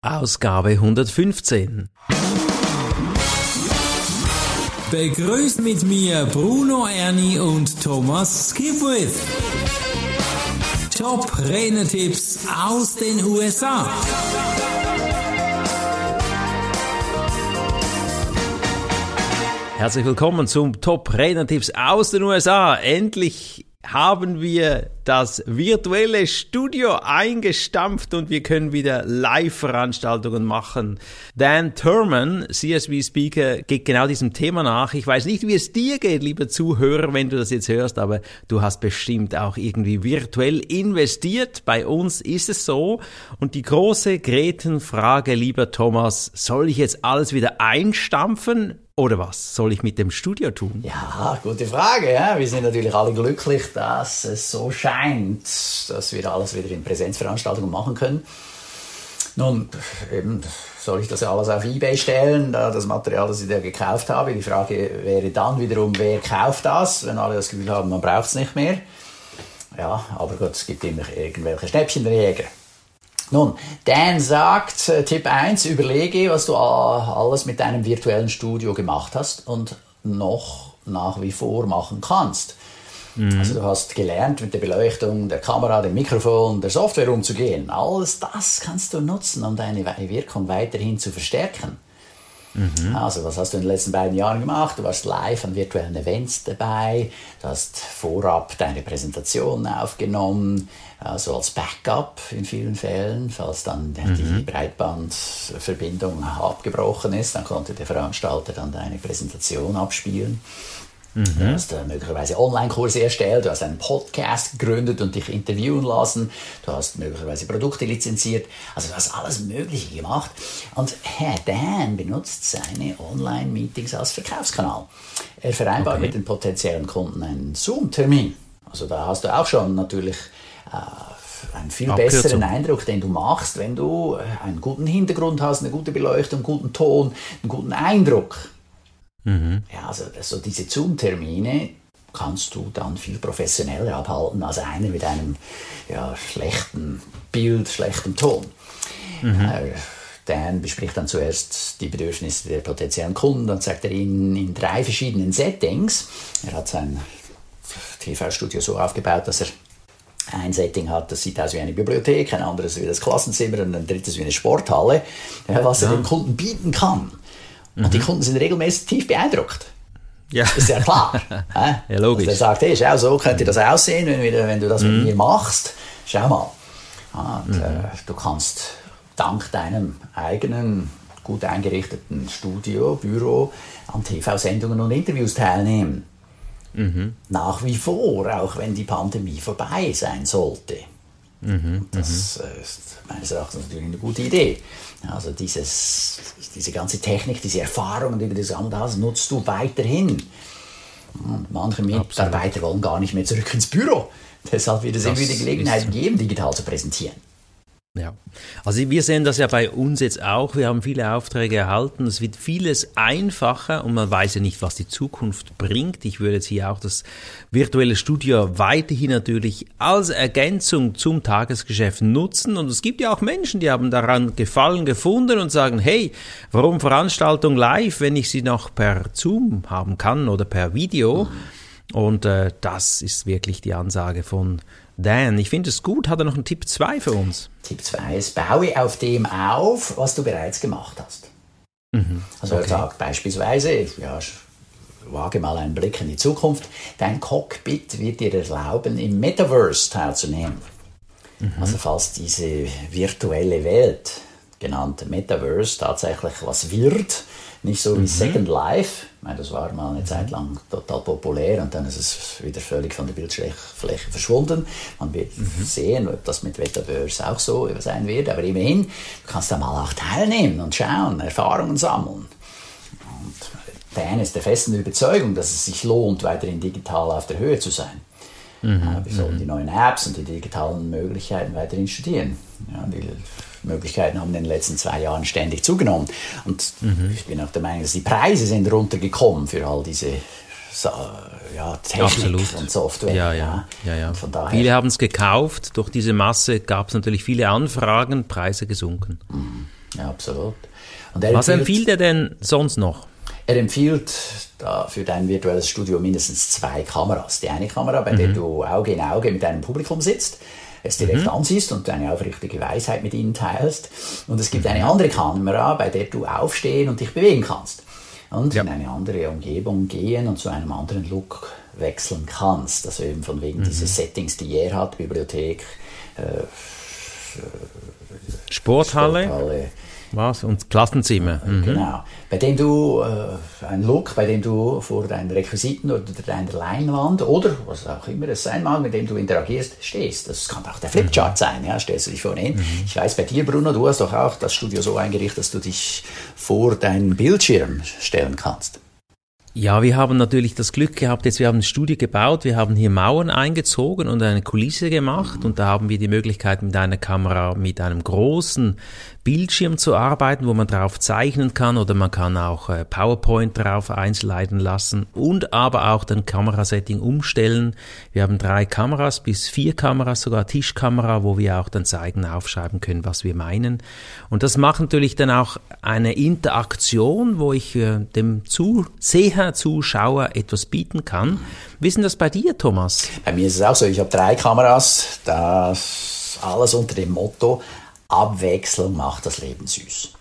Ausgabe 115. Begrüßt mit mir Bruno Ernie und Thomas Skipwith. Top Renetipps aus den USA. Herzlich willkommen zum Top Renetipps aus den USA. Endlich haben wir das virtuelle Studio eingestampft und wir können wieder Live-Veranstaltungen machen. Dan Thurman, CSV-Speaker, geht genau diesem Thema nach. Ich weiß nicht, wie es dir geht, lieber Zuhörer, wenn du das jetzt hörst, aber du hast bestimmt auch irgendwie virtuell investiert. Bei uns ist es so. Und die große Gretenfrage, lieber Thomas, soll ich jetzt alles wieder einstampfen? Oder was soll ich mit dem Studio tun? Ja, gute Frage. Ja. Wir sind natürlich alle glücklich, dass es so scheint, dass wir alles wieder in Präsenzveranstaltungen machen können. Nun, eben, soll ich das alles auf Ebay stellen, das Material, das ich da gekauft habe? Die Frage wäre dann wiederum, wer kauft das, wenn alle das Gefühl haben, man braucht es nicht mehr. Ja, aber gut, es gibt immer irgendwelche Schnäppchenjäger. Nun, Dan sagt, äh, Tipp 1, überlege, was du alles mit deinem virtuellen Studio gemacht hast und noch nach wie vor machen kannst. Mhm. Also du hast gelernt, mit der Beleuchtung, der Kamera, dem Mikrofon, der Software umzugehen. Alles das kannst du nutzen, um deine Wirkung weiterhin zu verstärken. Mhm. Also, was hast du in den letzten beiden Jahren gemacht? Du warst live an virtuellen Events dabei, du hast vorab deine Präsentation aufgenommen, also als Backup in vielen Fällen, falls dann mhm. die Breitbandverbindung abgebrochen ist, dann konnte der Veranstalter dann deine Präsentation abspielen. Mhm. Du hast äh, möglicherweise Online-Kurse erstellt, du hast einen Podcast gegründet und dich interviewen lassen, du hast möglicherweise Produkte lizenziert, also du hast alles Mögliche gemacht. Und Herr Dan benutzt seine Online-Meetings als Verkaufskanal. Er vereinbart okay. mit den potenziellen Kunden einen Zoom-Termin. Also da hast du auch schon natürlich einen viel Abkürzung. besseren Eindruck, den du machst, wenn du äh, einen guten Hintergrund hast, eine gute Beleuchtung, einen guten Ton, einen guten Eindruck. Mhm. Ja, also, also diese Zoom-Termine kannst du dann viel professioneller abhalten als einer mit einem ja, schlechten Bild, schlechtem Ton. Mhm. Äh, Dan bespricht dann zuerst die Bedürfnisse der potenziellen Kunden, dann sagt er ihnen in drei verschiedenen Settings. Er hat sein TV-Studio so aufgebaut, dass er ein Setting hat, das sieht aus wie eine Bibliothek, ein anderes wie das Klassenzimmer und ein drittes wie eine Sporthalle, was er ja. dem Kunden bieten kann. Und mhm. die Kunden sind regelmäßig tief beeindruckt. Ja. Das ist ja klar. ja, logisch. Also er sagt, hey, schau, so könnte das aussehen, wenn, wenn du das mhm. mit mir machst. Schau mal. Und, mhm. äh, du kannst dank deinem eigenen, gut eingerichteten Studio, Büro an TV-Sendungen und Interviews teilnehmen. Mhm. Nach wie vor, auch wenn die Pandemie vorbei sein sollte. Mhm. Das mhm. ist meines Erachtens natürlich eine gute Idee. Also dieses, diese ganze Technik, diese Erfahrungen, die du gesammelt hast, nutzt du weiterhin. Und manche Mitarbeiter Absolut. wollen gar nicht mehr zurück ins Büro. Deshalb wird es irgendwie die Gelegenheit geben, digital zu präsentieren. Ja, also wir sehen das ja bei uns jetzt auch. Wir haben viele Aufträge erhalten. Es wird vieles einfacher und man weiß ja nicht, was die Zukunft bringt. Ich würde jetzt hier auch das virtuelle Studio weiterhin natürlich als Ergänzung zum Tagesgeschäft nutzen. Und es gibt ja auch Menschen, die haben daran Gefallen gefunden und sagen, hey, warum Veranstaltung live, wenn ich sie noch per Zoom haben kann oder per Video? Mhm. Und äh, das ist wirklich die Ansage von Dan, ich finde es gut. Hat er noch einen Tipp 2 für uns? Tipp 2 ist, baue auf dem auf, was du bereits gemacht hast. Mhm. Also okay. er sagt beispielsweise, ja, wage mal einen Blick in die Zukunft, dein Cockpit wird dir erlauben, im Metaverse teilzunehmen. Mhm. Also falls diese virtuelle Welt, genannte Metaverse, tatsächlich was wird, nicht so wie mhm. Second Life. Ich meine, das war mal eine Zeit lang total populär und dann ist es wieder völlig von der Bildfläche verschwunden. Man wird mhm. sehen, ob das mit Metaverse auch so sein wird. Aber immerhin, du kannst da mal auch teilnehmen und schauen, Erfahrungen sammeln. Und Dan ist der festen Überzeugung, dass es sich lohnt, weiterhin digital auf der Höhe zu sein. Mhm. Wir sollen mhm. die neuen Apps und die digitalen Möglichkeiten weiterhin studieren. Ja, die Möglichkeiten haben in den letzten zwei Jahren ständig zugenommen. Und mhm. ich bin auch der Meinung, dass die Preise sind runtergekommen für all diese ja, Technik Absolut. und Software. Ja, ja, ja, ja. Daher, viele haben es gekauft. Durch diese Masse gab es natürlich viele Anfragen, Preise gesunken. Mhm. Ja, absolut. Was empfiehlt er denn sonst noch? Er empfiehlt für dein virtuelles Studio mindestens zwei Kameras. Die eine Kamera, bei mhm. der du Auge in Auge mit deinem Publikum sitzt, es direkt mhm. ansiehst und deine aufrichtige Weisheit mit ihnen teilst. Und es gibt eine mhm. andere Kamera, bei der du aufstehen und dich bewegen kannst. Und ja. in eine andere Umgebung gehen und zu einem anderen Look wechseln kannst. Also eben von wegen mhm. dieser Settings, die er hat, Bibliothek, äh, Sporthalle. Sporthalle was? Und Klassenzimmer. Mhm. Genau. Bei dem du äh, ein Look, bei dem du vor deinen Requisiten oder deiner Leinwand oder was auch immer es sein mag, mit dem du interagierst, stehst. Das kann auch der Flipchart mhm. sein. Ja? Stellst du dich vorne hin. Mhm. Ich weiß bei dir, Bruno, du hast doch auch das Studio so eingerichtet, dass du dich vor deinen Bildschirm stellen kannst. Ja, wir haben natürlich das Glück gehabt, jetzt wir haben ein Studio gebaut, wir haben hier Mauern eingezogen und eine Kulisse gemacht und da haben wir die Möglichkeit mit einer Kamera mit einem großen Bildschirm zu arbeiten, wo man drauf zeichnen kann oder man kann auch äh, PowerPoint drauf einleiten lassen und aber auch den Kamerasetting umstellen. Wir haben drei Kameras bis vier Kameras, sogar Tischkamera, wo wir auch dann zeigen, aufschreiben können, was wir meinen. Und das macht natürlich dann auch eine Interaktion, wo ich äh, dem Zuseher, Zuschauer etwas bieten kann. Wie ist denn das bei dir, Thomas? Bei mir ist es auch so, ich habe drei Kameras, das alles unter dem Motto, Abwechslung macht das Leben süß.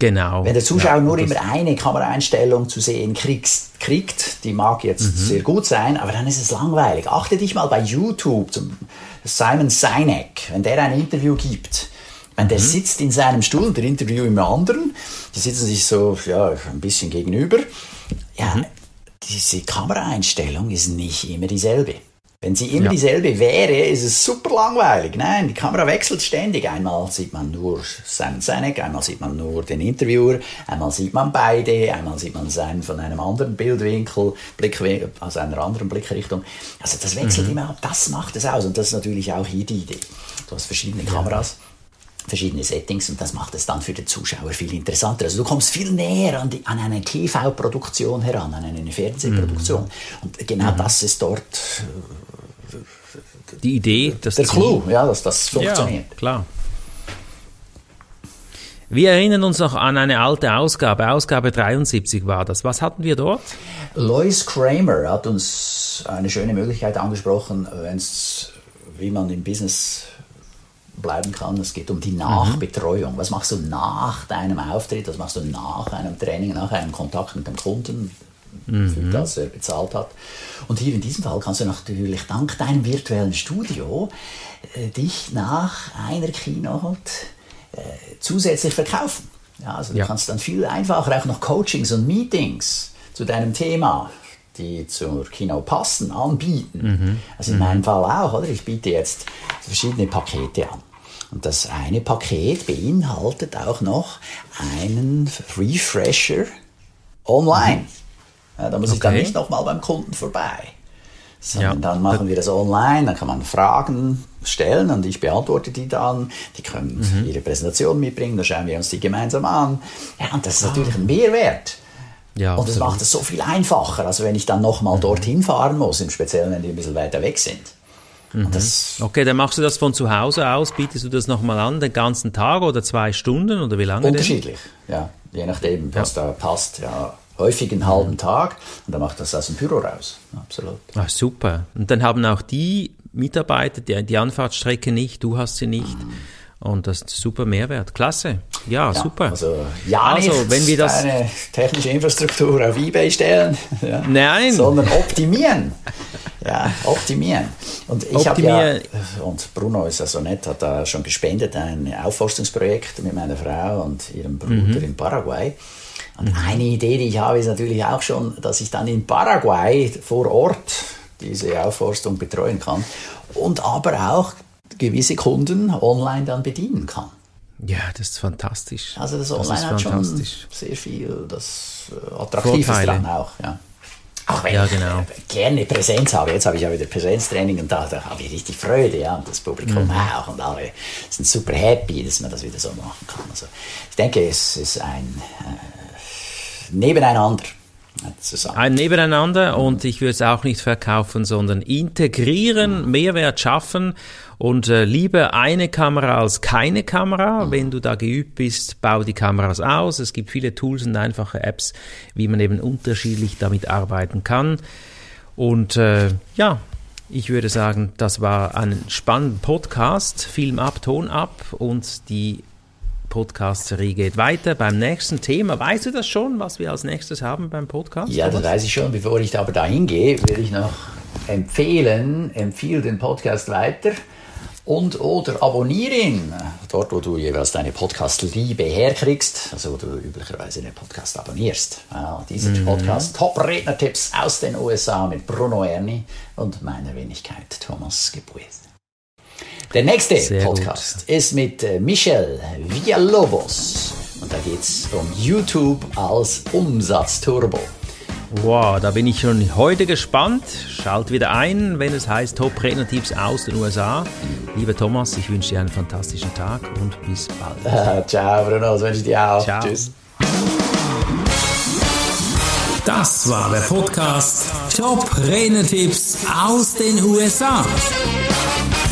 Genau. Wenn der Zuschauer ja, nur immer eine Kameraeinstellung zu sehen kriegst, kriegt, die mag jetzt mhm. sehr gut sein, aber dann ist es langweilig. Achte dich mal bei YouTube zum Simon Sinek, wenn der ein Interview gibt. Wenn der mhm. sitzt in seinem Stuhl und der Interview im anderen, die sitzen sich so ja, ein bisschen gegenüber. Ja, mhm. diese Kameraeinstellung ist nicht immer dieselbe. Wenn sie immer ja. dieselbe wäre, ist es super langweilig. Nein, die Kamera wechselt ständig. Einmal sieht man nur Simon Sinek, einmal sieht man nur den Interviewer, einmal sieht man beide, einmal sieht man seinen von einem anderen Bildwinkel, Blickwinkel, aus einer anderen Blickrichtung. Also das wechselt mhm. immer ab. Das macht es aus. Und das ist natürlich auch hier die Idee. Du hast verschiedene Kameras. Verschiedene Settings und das macht es dann für den Zuschauer viel interessanter. Also du kommst viel näher an, die, an eine TV-Produktion heran, an eine Fernsehproduktion. Mhm. Und genau mhm. das ist dort die Idee, dass der Clou, ja, dass das funktioniert. Ja, klar. Wir erinnern uns noch an eine alte Ausgabe, Ausgabe 73 war das. Was hatten wir dort? Lois Kramer hat uns eine schöne Möglichkeit angesprochen, wenn's, wie man im Business bleiben kann. Es geht um die Nachbetreuung. Was machst du nach deinem Auftritt? Was machst du nach einem Training, nach einem Kontakt mit dem Kunden? mhm. für das er bezahlt hat. Und hier in diesem Fall kannst du natürlich dank deinem virtuellen Studio äh, dich nach einer Keynote äh, zusätzlich verkaufen. Ja, also du ja. kannst dann viel einfacher auch noch Coachings und Meetings zu deinem Thema die zur Kino passen, anbieten. Mhm. Also in mhm. meinem Fall auch, oder? Ich biete jetzt verschiedene Pakete an. Und das eine Paket beinhaltet auch noch einen Refresher online. Ja, da muss okay. ich dann nicht nochmal beim Kunden vorbei. Sondern ja. dann machen wir das online, dann kann man Fragen stellen und ich beantworte die dann. Die können mhm. ihre Präsentation mitbringen, dann schauen wir uns die gemeinsam an. Ja, und das ist ah. natürlich ein Mehrwert. Ja, und das macht es so viel einfacher, als wenn ich dann nochmal mhm. dorthin fahren muss, im Speziellen, wenn die ein bisschen weiter weg sind. Mhm. okay, dann machst du das von zu Hause aus, bietest du das nochmal an, den ganzen Tag oder zwei Stunden oder wie lange? Unterschiedlich, denn? ja, je nachdem, was ja. da passt. Ja häufig einen halben Tag und dann macht das aus dem Büro raus. Absolut. Ach, super. Und dann haben auch die Mitarbeiter die, die Anfahrtsstrecke nicht, du hast sie nicht. Mhm. Und das ist super Mehrwert. Klasse. Ja, ja super. Also, ja, also, nicht wenn wir das eine technische Infrastruktur auf Ebay stellen, ja, Nein. sondern optimieren. ja, optimieren. Und ich habe ja, und Bruno ist ja so nett, hat da schon gespendet, ein Aufforstungsprojekt mit meiner Frau und ihrem Bruder mhm. in Paraguay. Und eine Idee, die ich habe, ist natürlich auch schon, dass ich dann in Paraguay vor Ort diese Aufforstung betreuen kann und aber auch gewisse Kunden online dann bedienen kann. Ja, das ist fantastisch. Also das Online das hat schon sehr viel das äh, Attraktives Vorteile. dran auch. Ja. Auch wenn ja, genau. ich gerne Präsenz habe. Jetzt habe ich ja wieder Präsenztraining und da, da habe ich richtig Freude. Ja, und das Publikum mhm. auch. Und alle sind super happy, dass man das wieder so machen kann. Also ich denke, es ist ein... Äh, nebeneinander. Ein Nebeneinander und ich würde es auch nicht verkaufen, sondern integrieren, Mehrwert schaffen und äh, lieber eine Kamera als keine Kamera. Wenn du da geübt bist, bau die Kameras aus. Es gibt viele Tools und einfache Apps, wie man eben unterschiedlich damit arbeiten kann. Und äh, ja, ich würde sagen, das war ein spannender Podcast. Film ab, Ton ab und die Podcast-Serie geht weiter beim nächsten Thema. Weißt du das schon, was wir als nächstes haben beim Podcast? Ja, das weiß ich schon. Bevor ich aber dahin gehe, würde ich noch empfehlen, empfehle den Podcast weiter und oder abonniere ihn, dort wo du jeweils deine Podcast-Liebe herkriegst, also wo du üblicherweise den Podcast abonnierst. Ja, dieser mhm. Podcast Top-Redner-Tipps aus den USA mit Bruno Erni und meiner Wenigkeit Thomas Gebueth. Der nächste Sehr Podcast gut. ist mit äh, Michel Villalobos. Und da geht es um YouTube als Umsatzturbo. Wow, da bin ich schon heute gespannt. Schalt wieder ein, wenn es heißt Top Redner-Tipps aus den USA. Lieber Thomas, ich wünsche dir einen fantastischen Tag und bis bald. Ciao, Bruno, das wünsche ich dir auch. Ciao. Tschüss. Das war der Podcast Top Redner-Tipps aus den USA.